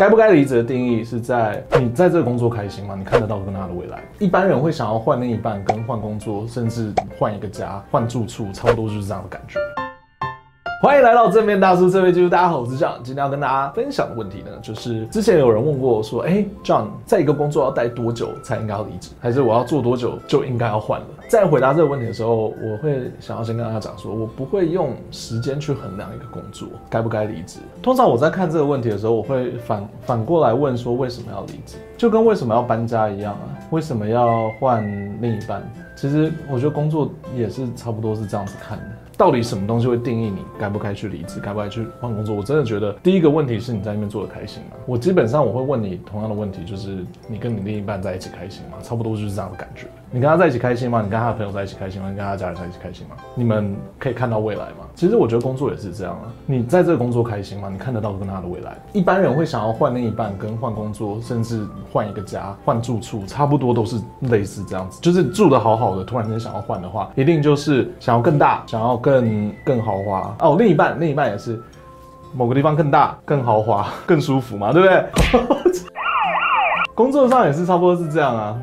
该不该离职的定义是在你在这个工作开心吗？你看得到跟他的未来？一般人会想要换另一半，跟换工作，甚至换一个家、换住处，差不多就是这样的感觉。欢迎来到正面大叔这位记录，大家好，我是 John。今天要跟大家分享的问题呢，就是之前有人问过我说，哎，John，在一个工作要待多久才应该要离职，还是我要做多久就应该要换了？在回答这个问题的时候，我会想要先跟大家讲说，我不会用时间去衡量一个工作该不该离职。通常我在看这个问题的时候，我会反反过来问说，为什么要离职？就跟为什么要搬家一样啊？为什么要换另一半？其实我觉得工作也是差不多是这样子看的。到底什么东西会定义你该不该去离职，该不该去换工作？我真的觉得第一个问题是你在那边做的开心吗？我基本上我会问你同样的问题，就是你跟你另一半在一起开心吗？差不多就是这样的感觉。你跟他在一起开心吗？你跟他的朋友在一起开心吗？你跟他家人在一起开心吗？你们可以看到未来吗？其实我觉得工作也是这样啊。你在这个工作开心吗？你看得到跟他的未来？一般人会想要换另一半，跟换工作，甚至换一个家、换住处，差不多都是类似这样子。就是住得好好的，突然间想要换的话，一定就是想要更大，想要更更豪华哦。另一半，另一半也是某个地方更大、更豪华、更舒服嘛，对不对？工作上也是差不多是这样啊。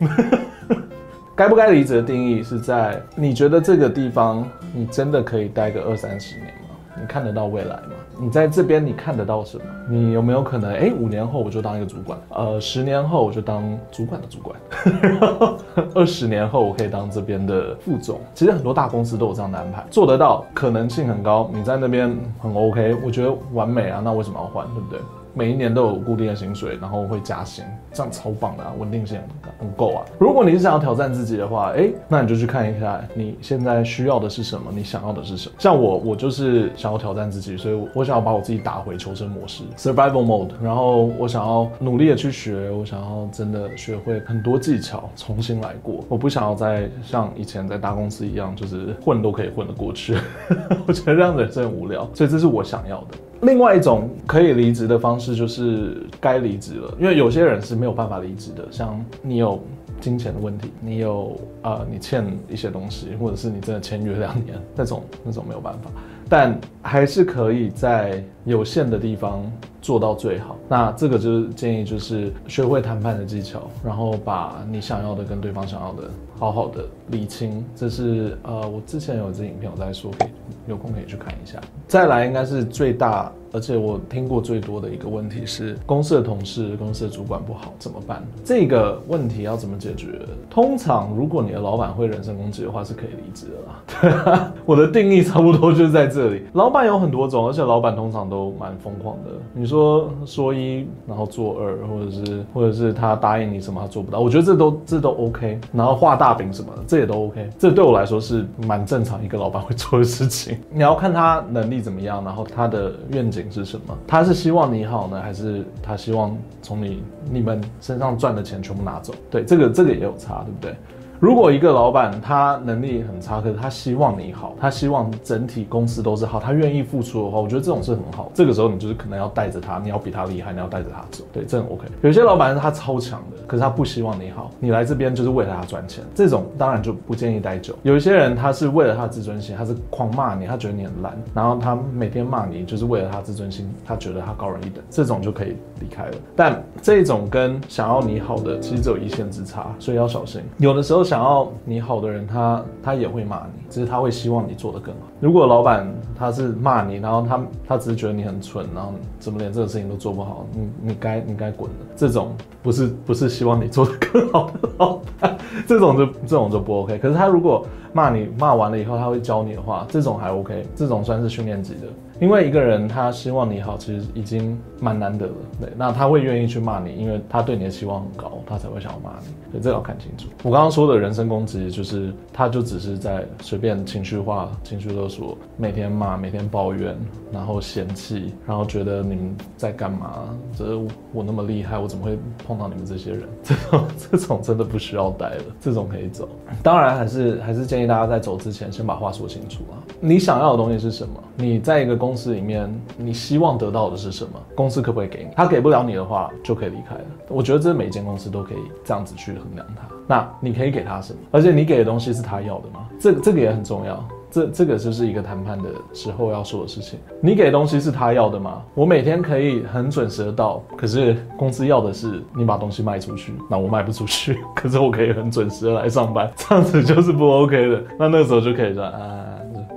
该不该离职的定义是在你觉得这个地方你真的可以待个二三十年吗？你看得到未来吗？你在这边你看得到什么？你有没有可能哎，五年后我就当一个主管？呃，十年后我就当主管的主管，然后二十年后我可以当这边的副总。其实很多大公司都有这样的安排，做得到，可能性很高。你在那边很 OK，我觉得完美啊。那为什么要换？对不对？每一年都有固定的薪水，然后会加薪，这样超棒的啊，稳定性很够啊。如果你是想要挑战自己的话，哎，那你就去看一下你现在需要的是什么，你想要的是什么。像我，我就是想要挑战自己，所以我想要把我自己打回求生模式 （survival mode），然后我想要努力的去学，我想要真的学会很多技巧，重新来过。我不想要再像以前在大公司一样，就是混都可以混得过去。我觉得这样子真无聊，所以这是我想要的。另外一种可以离职的方式就是该离职了，因为有些人是没有办法离职的，像你有金钱的问题，你有呃你欠一些东西，或者是你真的签约两年那种那种没有办法，但还是可以在有限的地方做到最好。那这个就是建议，就是学会谈判的技巧，然后把你想要的跟对方想要的好好的理清。这是呃我之前有一支影片我在说，可以有空可以去看一下。再来应该是最大。而且我听过最多的一个问题是，公司的同事、公司的主管不好怎么办？这个问题要怎么解决？通常如果你的老板会人身攻击的话，是可以离职的啦。我的定义差不多就是在这里。老板有很多种，而且老板通常都蛮疯狂的。你说说一，然后做二，或者是或者是他答应你什么他做不到，我觉得这都这都 OK。然后画大饼什么的，这也都 OK。这对我来说是蛮正常一个老板会做的事情。你要看他能力怎么样，然后他的愿景是什么？他是希望你好呢，还是他希望从你你们身上赚的钱全部拿走？对，这个这个也有差，对不对？如果一个老板他能力很差，可是他希望你好，他希望整体公司都是好，他愿意付出的话，我觉得这种是很好。这个时候你就是可能要带着他，你要比他厉害，你要带着他走。对，这很 OK。有些老板他超强的，可是他不希望你好，你来这边就是为了他赚钱，这种当然就不建议待久。有一些人他是为了他的自尊心，他是狂骂你，他觉得你很烂，然后他每天骂你就是为了他自尊心，他觉得他高人一等，这种就可以离开了。但这种跟想要你好的其实只有一线之差，所以要小心。有的时候。想要你好的人，他他也会骂你，只是他会希望你做得更好。如果老板他是骂你，然后他他只是觉得你很蠢，然后怎么连这个事情都做不好，你你该你该滚了。这种不是不是希望你做得更好的老板，这种就这种就不 OK。可是他如果骂你骂完了以后，他会教你的话，这种还 OK，这种算是训练级的。因为一个人他希望你好，其实已经蛮难得了。对，那他会愿意去骂你，因为他对你的期望很高，他才会想要骂你。所以这要看清楚。我刚刚说的人身攻击，就是他就只是在随便情绪化、情绪勒索，每天骂、每天抱怨，然后嫌弃，然后觉得你们在干嘛？这我那么厉害，我怎么会碰到你们这些人？这种这种真的不需要待了，这种可以走。当然，还是还是建议大家在走之前先把话说清楚啊。你想要的东西是什么？你在一个公司里面，你希望得到的是什么？公司可不可以给你？他给不了你的话，就可以离开了。我觉得这每间公司都可以这样子去衡量它。那你可以给他什么？而且你给的东西是他要的吗？这个这个也很重要。这这个就是一个谈判的时候要说的事情。你给东西是他要的吗？我每天可以很准时的到，可是公司要的是你把东西卖出去，那我卖不出去，可是我可以很准时的来上班，这样子就是不 OK 的。那那个时候就可以说啊。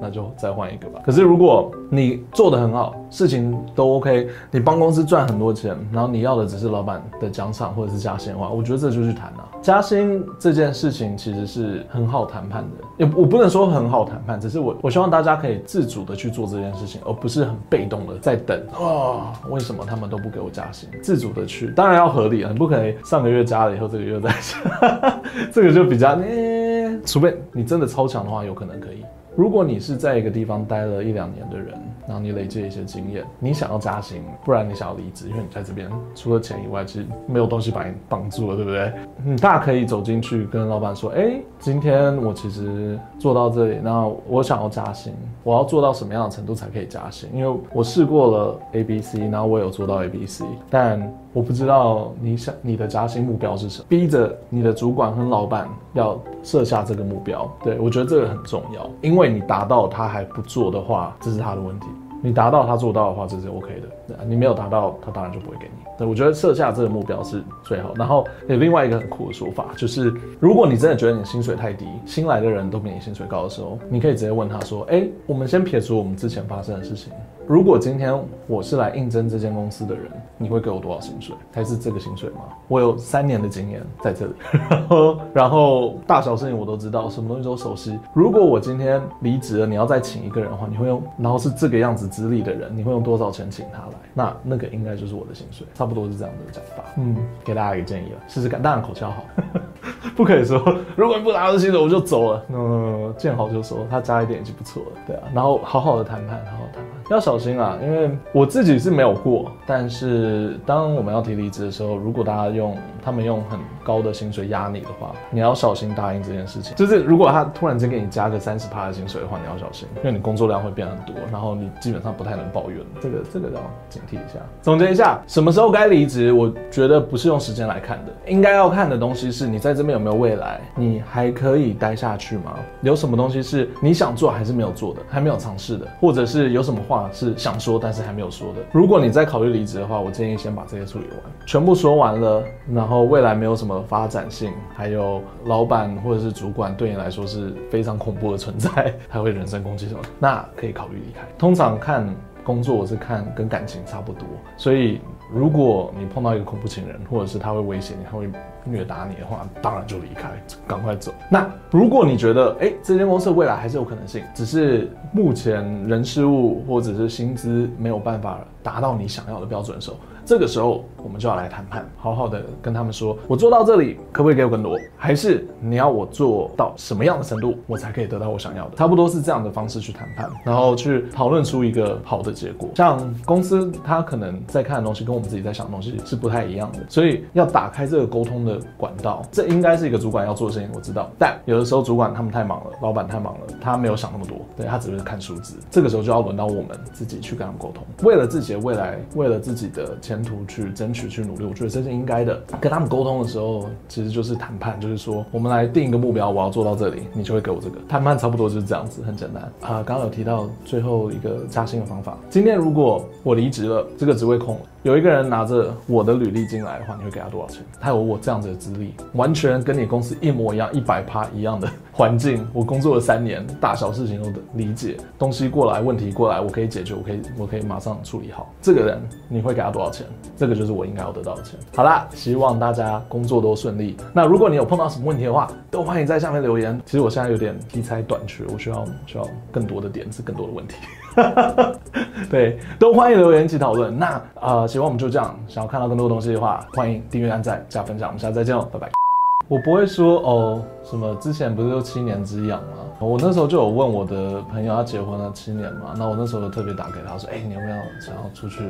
那就再换一个吧。可是如果你做得很好，事情都 OK，你帮公司赚很多钱，然后你要的只是老板的奖赏或者是加薪的话，我觉得这就去谈了。加薪这件事情其实是很好谈判的，也我不能说很好谈判，只是我我希望大家可以自主的去做这件事情，而不是很被动的在等啊、哦，为什么他们都不给我加薪？自主的去，当然要合理啊，你不可能上个月加了以后这个月再加，这个就比较，欸、除非你真的超强的话，有可能可以。如果你是在一个地方待了一两年的人，然后你累积一些经验，你想要加薪，不然你想要离职，因为你在这边除了钱以外，其实没有东西把你绑住了，对不对？你大可以走进去跟老板说：“哎，今天我其实做到这里，那我想要加薪，我要做到什么样的程度才可以加薪？因为我试过了 A、B、C，然后我有做到 A、B、C，但我不知道你想你的加薪目标是什么，逼着你的主管和老板要设下这个目标。对，我觉得这个很重要，因为你达到他还不做的话，这是他的问题。你达到他做到的话，这是 OK 的。你没有达到，他当然就不会给你。对，我觉得设下这个目标是最好。然后有另外一个很酷的说法，就是如果你真的觉得你薪水太低，新来的人都比你薪水高的时候，你可以直接问他说：“哎，我们先撇除我们之前发生的事情。”如果今天我是来应征这间公司的人，你会给我多少薪水？还是这个薪水吗？我有三年的经验在这里，然 后然后大小事情我都知道，什么东西都熟悉。如果我今天离职了，你要再请一个人的话，你会用，然后是这个样子资历的人，你会用多少钱请他来？那那个应该就是我的薪水，差不多是这样的讲法。嗯，给大家一个建议了，试试看。当然口气要好，不可以说如果你不拿到薪水我就走了。嗯，见好就收，他加一点已经不错了。对啊，然后好好的谈判，好好谈判。要小心啊，因为我自己是没有过，但是当我们要提离职的时候，如果大家用他们用很高的薪水压你的话，你要小心答应这件事情。就是如果他突然间给你加个三十趴的薪水的话，你要小心，因为你工作量会变很多，然后你基本上不太能抱怨。这个这个要警惕一下。总结一下，什么时候该离职？我觉得不是用时间来看的，应该要看的东西是你在这边有没有未来，你还可以待下去吗？有什么东西是你想做还是没有做的，还没有尝试的，或者是有什么话？是想说，但是还没有说的。如果你在考虑离职的话，我建议先把这些处理完，全部说完了，然后未来没有什么发展性，还有老板或者是主管对你来说是非常恐怖的存在，还会人身攻击什么，那可以考虑离开。通常看工作，我是看跟感情差不多，所以如果你碰到一个恐怖情人，或者是他会威胁你，他会。虐打你的话，当然就离开，赶快走。那如果你觉得，哎，这间公司未来还是有可能性，只是目前人事物或者是薪资没有办法达到你想要的标准的时候。这个时候，我们就要来谈判，好好的跟他们说，我做到这里，可不可以给我更多？还是你要我做到什么样的程度，我才可以得到我想要的？差不多是这样的方式去谈判，然后去讨论出一个好的结果。像公司他可能在看的东西，跟我们自己在想的东西是不太一样的，所以要打开这个沟通的管道，这应该是一个主管要做的事情，我知道。但有的时候主管他们太忙了，老板太忙了，他没有想那么多，对，他只是看数字。这个时候就要轮到我们自己去跟他们沟通，为了自己的未来，为了自己的前途去争取。去努力，我觉得这是应该的。跟他们沟通的时候，其实就是谈判，就是说我们来定一个目标，我要做到这里，你就会给我这个。谈判差不多就是这样子，很简单啊。刚刚有提到最后一个加薪的方法。今天如果我离职了，这个职位空了。有一个人拿着我的履历进来的话，你会给他多少钱？他有我这样子的资历，完全跟你公司一模一样，一百趴一样的环境。我工作了三年，大小事情都理解，东西过来，问题过来，我可以解决，我可以，我可以马上处理好。这个人你会给他多少钱？这个就是我应该要得到的钱。好啦，希望大家工作都顺利。那如果你有碰到什么问题的话，都欢迎在下面留言。其实我现在有点题材短缺，我需要需要更多的点子，更多的问题。对，都欢迎留言一起讨论。那啊、呃，希望我们就这样。想要看到更多东西的话，欢迎订阅、按赞、加分享。我们下次再见喽，拜拜。我不会说哦，什么之前不是有七年之痒吗？我那时候就有问我的朋友，他结婚了七年嘛，那我那时候就特别打给他说，哎，你有没有想要出去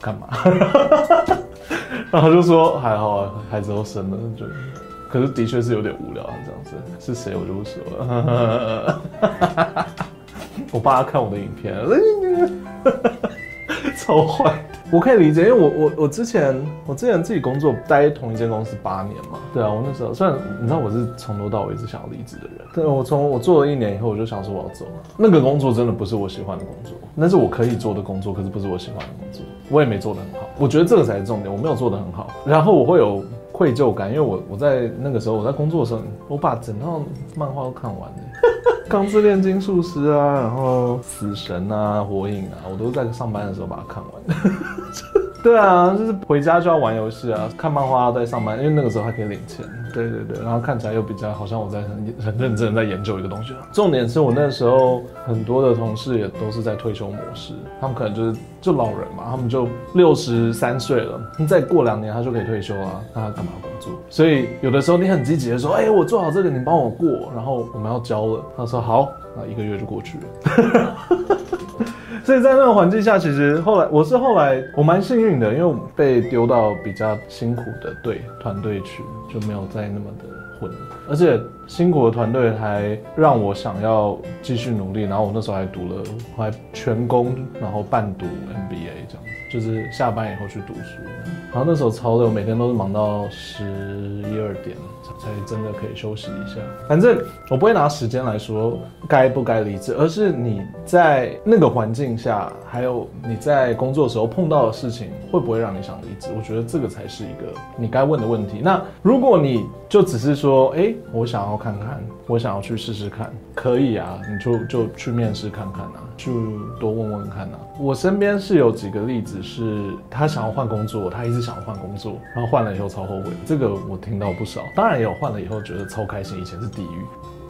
干嘛？然后他就说还好啊，孩子都生了，就可是的确是有点无聊啊，这样子。是谁我就不说了。我爸看我的影片，超坏。我可以理解，因为我我我之前我之前自己工作待同一间公司八年嘛，对啊，我那时候虽然你知道我是从头到尾一直想要离职的人，对，我从我做了一年以后，我就想说我要走了。那个工作真的不是我喜欢的工作，那是我可以做的工作，可是不是我喜欢的工作，我也没做得很好。我觉得这个才是重点，我没有做得很好，然后我会有愧疚感，因为我我在那个时候我在工作的时候，我把整套漫画都看完了。钢之炼金术师啊，然后死神啊，火影啊，我都在上班的时候把它看完。对啊，就是回家就要玩游戏啊，看漫画在上班，因为那个时候还可以领钱。对对对，然后看起来又比较好像我在很很认真在研究一个东西。重点是我那时候很多的同事也都是在退休模式，他们可能就是就老人嘛，他们就六十三岁了，再过两年他就可以退休啊，那他干嘛工作？所以有的时候你很积极的说，哎，我做好这个，你帮我过，然后我们要交了，他说好，那一个月就过去了。所以在那个环境下，其实后来我是后来我蛮幸运的，因为被丢到比较辛苦的队团队去，就没有再那么的混，而且辛苦的团队还让我想要继续努力，然后我那时候还读了，还全工，然后半读 MBA 这样子，就是下班以后去读书，然后那时候超累，我每天都是忙到十一二点。才真的可以休息一下。反正我不会拿时间来说该不该离职，而是你在那个环境下，还有你在工作时候碰到的事情，会不会让你想离职？我觉得这个才是一个你该问的问题。那如果你就只是说，哎，我想要看看，我想要去试试看，可以啊，你就就去面试看看啊，去多问问看啊。我身边是有几个例子，是他想要换工作，他一直想要换工作，然后换了以后超后悔。这个我听到不少，当然也有换了以后觉得超开心，以前是地狱。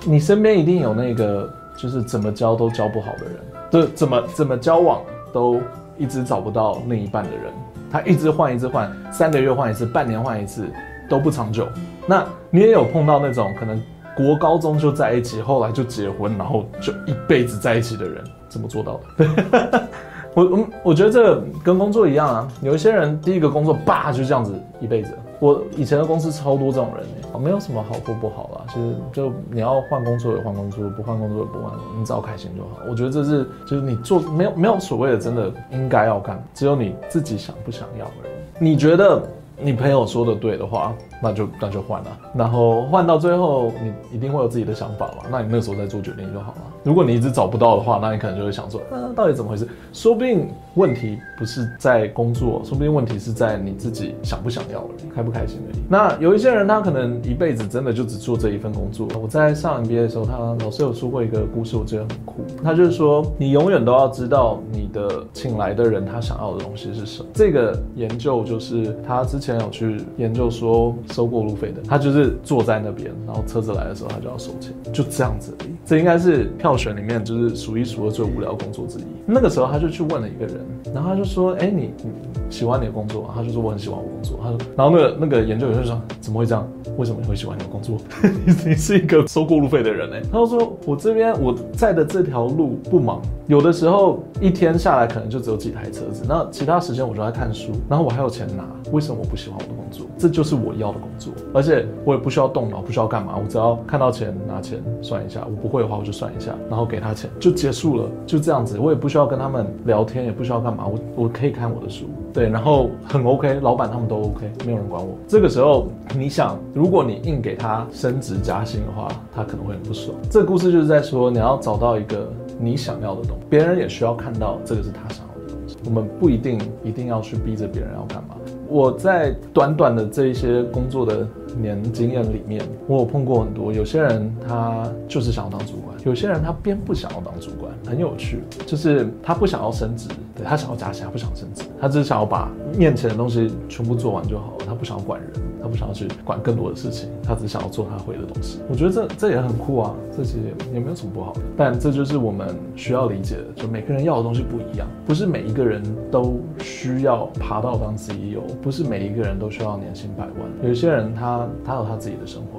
你身边一定有那个就是怎么交都交不好的人，就怎么怎么交往都一直找不到另一半的人，他一直换一直换，三个月换一次，半年换一次都不长久。那你也有碰到那种可能国高中就在一起，后来就结婚，然后就一辈子在一起的人，怎么做到的？我我我觉得这跟工作一样啊，有一些人第一个工作叭就这样子一辈子。我以前的公司超多这种人，欸，没有什么好或不好啦。其实就你要换工作也换工作，不换工作也不换，你只要开心就好。我觉得这是就是你做没有没有所谓的真的应该要干，只有你自己想不想要而已。你觉得？你朋友说的对的话，那就那就换了，然后换到最后，你一定会有自己的想法嘛，那你那时候再做决定就好了。如果你一直找不到的话，那你可能就会想说，那到底怎么回事？说不定问题不是在工作，说不定问题是在你自己想不想要而已，开不开心而已。那有一些人，他可能一辈子真的就只做这一份工作。我在上 MBA 的时候，他老师有说过一个故事，我觉得很酷。他就是说，你永远都要知道你的请来的人他想要的东西是什么。这个研究就是他之前。前有去研究说收过路费的，他就是坐在那边，然后车子来的时候他就要收钱，就这样子而已。这应该是票选里面就是数一数二最无聊工作之一。那个时候他就去问了一个人，然后他就说：“哎，你你喜欢你的工作？”他就说：“我很喜欢我工作。”他说，然后那个那个研究员就说：“怎么会这样？为什么你会喜欢你的工作？你你是一个收过路费的人哎。”他就说：“我这边我在的这条路不忙，有的时候一天下来可能就只有几台车子，那其他时间我就在看书，然后我还有钱拿，为什么我不？”喜欢我的工作，这就是我要的工作，而且我也不需要动脑，不需要干嘛，我只要看到钱拿钱算一下，我不会的话我就算一下，然后给他钱就结束了，就这样子，我也不需要跟他们聊天，也不需要干嘛，我我可以看我的书，对，然后很 OK，老板他们都 OK，没有人管我。这个时候你想，如果你硬给他升职加薪的话，他可能会很不爽。这故事就是在说，你要找到一个你想要的东西，别人也需要看到这个是他想要的东西。我们不一定一定要去逼着别人要干嘛。我在短短的这一些工作的年经验里面，我有碰过很多。有些人他就是想要当主管，有些人他偏不想要当主管，很有趣，就是他不想要升职，对，他想要加薪，他不想升职，他只是想要把面前的东西全部做完就好了，他不想要管人，他不想要去管更多的事情，他只想要做他会的东西。我觉得这这也很酷啊，这其实也没有什么不好的。但这就是我们需要理解的，就每个人要的东西不一样，不是每一个人都需要爬到当 CEO。不是每一个人都需要年薪百万，有些人他他有他自己的生活。